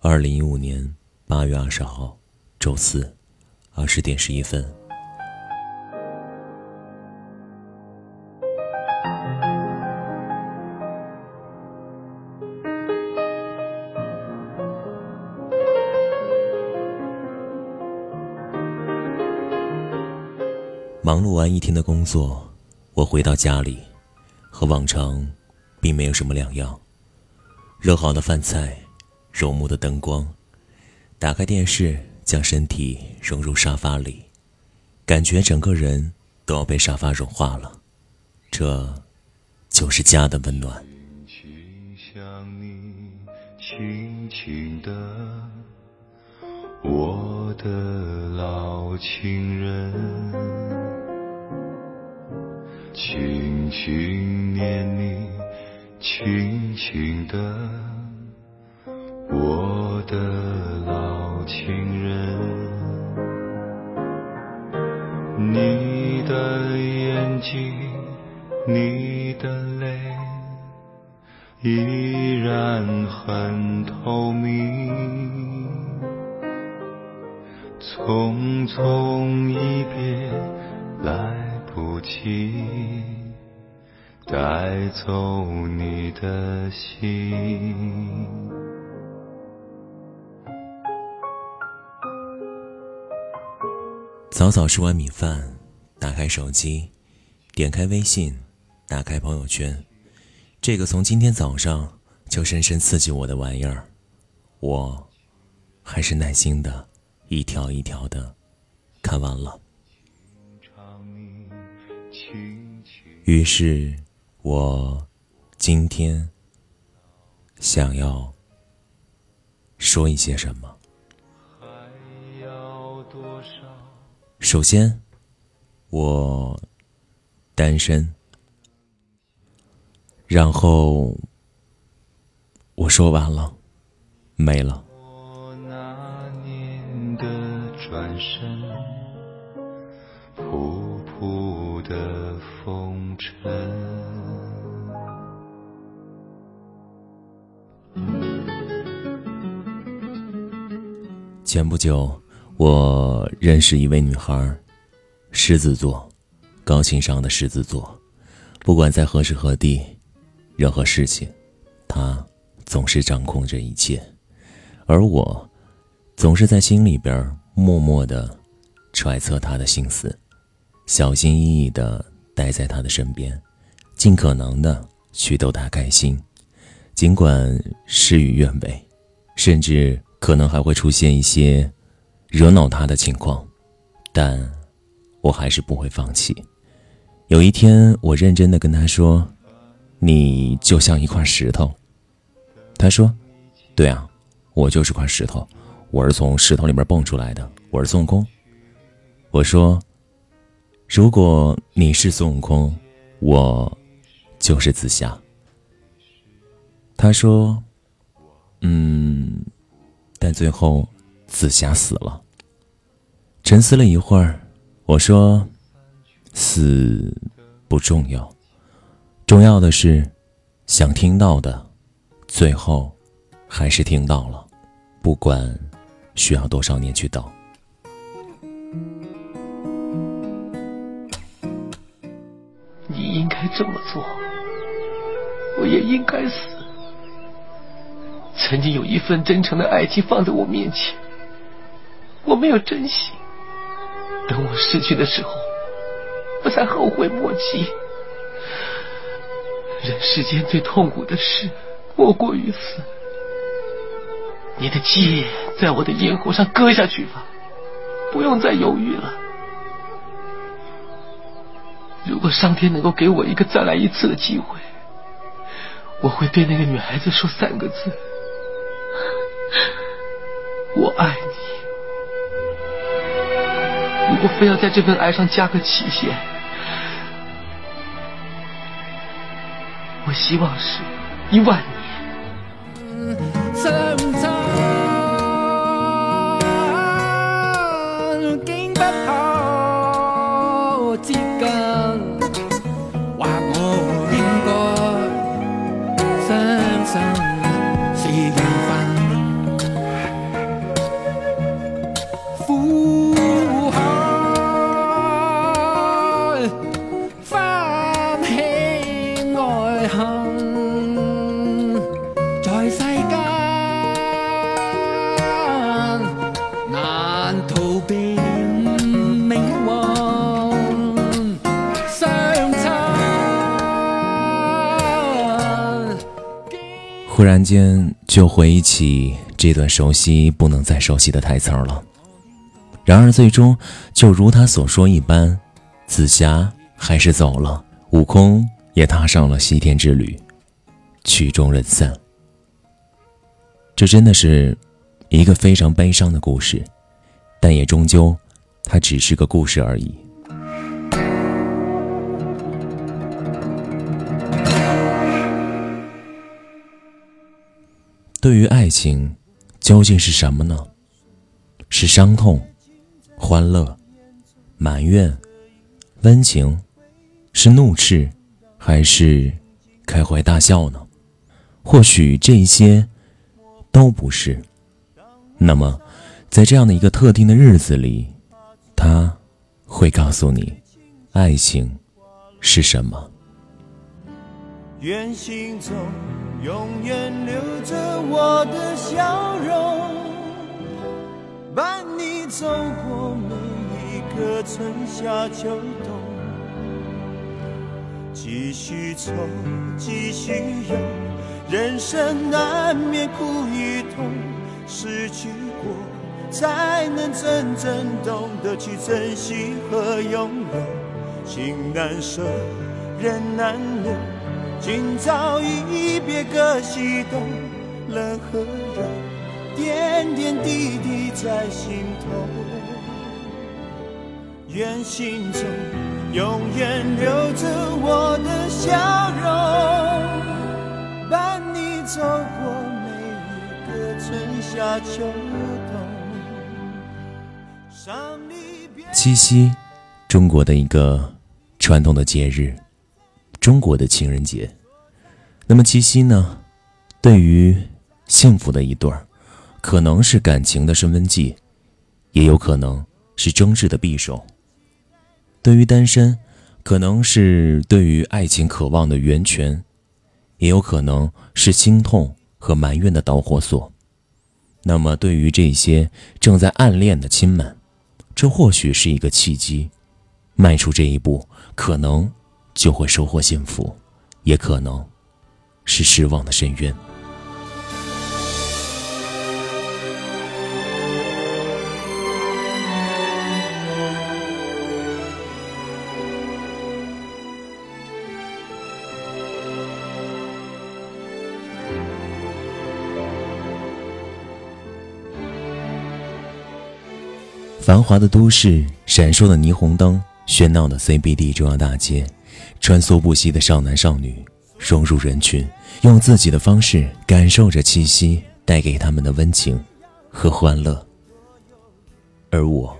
二零一五年八月二十号，周四，二十点十一分。忙碌完一天的工作，我回到家里，和往常并没有什么两样。热好的饭菜，柔木的灯光，打开电视，将身体融入沙发里，感觉整个人都要被沙发融化了。这，就是家的温暖。轻轻的，我的老情人。轻轻念你，轻轻的，我的老情人。你的眼睛，你的泪，依然很透明。匆匆一别，来。不及带走你的心。早早吃完米饭，打开手机，点开微信，打开朋友圈，这个从今天早上就深深刺激我的玩意儿，我还是耐心的一条一条的看完了。于是，我今天想要说一些什么。首先，我单身。然后，我说完了，没了。转身，仆仆的风尘前不久，我认识一位女孩，狮子座，高情商的狮子座。不管在何时何地，任何事情，她总是掌控着一切，而我，总是在心里边默默的揣测她的心思，小心翼翼的待在她的身边，尽可能的去逗她开心，尽管事与愿违，甚至。可能还会出现一些惹恼他的情况，但我还是不会放弃。有一天，我认真的跟他说：“你就像一块石头。”他说：“对啊，我就是块石头，我是从石头里面蹦出来的，我是孙悟空。”我说：“如果你是孙悟空，我就是紫霞。”他说：“嗯。”但最后，紫霞死了。沉思了一会儿，我说：“死不重要，重要的是，想听到的，最后还是听到了，不管需要多少年去等。”你应该这么做，我也应该死。曾经有一份真诚的爱情放在我面前，我没有珍惜。等我失去的时候，我才后悔莫及。人世间最痛苦的事，莫过于此。你的剑在我的咽喉上割下去吧，不用再犹豫了。如果上天能够给我一个再来一次的机会，我会对那个女孩子说三个字。我爱你。我非要在这份爱上加个期限，我希望是一万年。忽然间就回忆起这段熟悉不能再熟悉的台词了。然而最终就如他所说一般，紫霞还是走了，悟空也踏上了西天之旅，曲终人散。这真的是一个非常悲伤的故事，但也终究，它只是个故事而已。对于爱情，究竟是什么呢？是伤痛、欢乐、埋怨、温情，是怒斥，还是开怀大笑呢？或许这些都不是。那么，在这样的一个特定的日子里，他会告诉你，爱情是什么。愿心中永远留着我的笑容，伴你走过每一个春夏秋冬。继续走，继续游，人生难免苦与痛，失去过才能真正懂得去珍惜和拥有。情难舍，人难留。今朝一别各西东，冷和热，点点滴滴在心头。愿心中永远留着我的笑容，伴你走过每一个春夏秋冬。七夕，中国的一个传统的节日。中国的情人节，那么七夕呢？对于幸福的一对儿，可能是感情的升温剂，也有可能是争执的匕首；对于单身，可能是对于爱情渴望的源泉，也有可能是心痛和埋怨的导火索。那么，对于这些正在暗恋的亲们，这或许是一个契机，迈出这一步，可能。就会收获幸福，也可能是失望的深渊。繁华的都市，闪烁的霓虹灯，喧闹的 CBD 中央大街。穿梭不息的少男少女融入人群，用自己的方式感受着七夕带给他们的温情和欢乐。而我，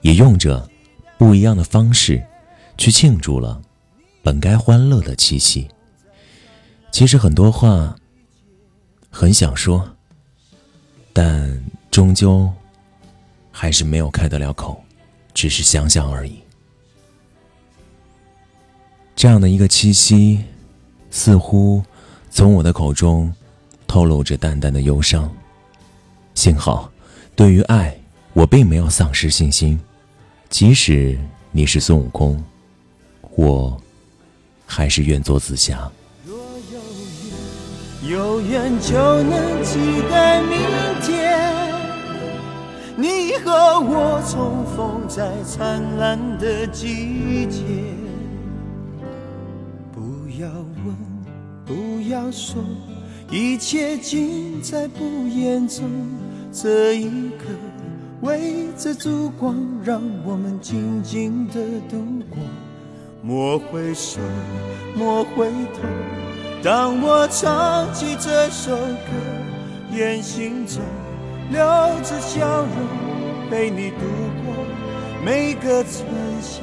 也用着不一样的方式去庆祝了本该欢乐的七夕。其实很多话很想说，但终究还是没有开得了口，只是想想而已。这样的一个七夕，似乎从我的口中透露着淡淡的忧伤。幸好，对于爱，我并没有丧失信心。即使你是孙悟空，我还是愿做紫霞。若有缘，有缘就能期待明天，你和我重逢在灿烂的季节。不要问，不要说，一切尽在不言中。这一刻，围着烛光，让我们静静的度过。莫回首，莫回头。当我唱起这首歌，愿心中留着笑容，陪你度过每个春夏。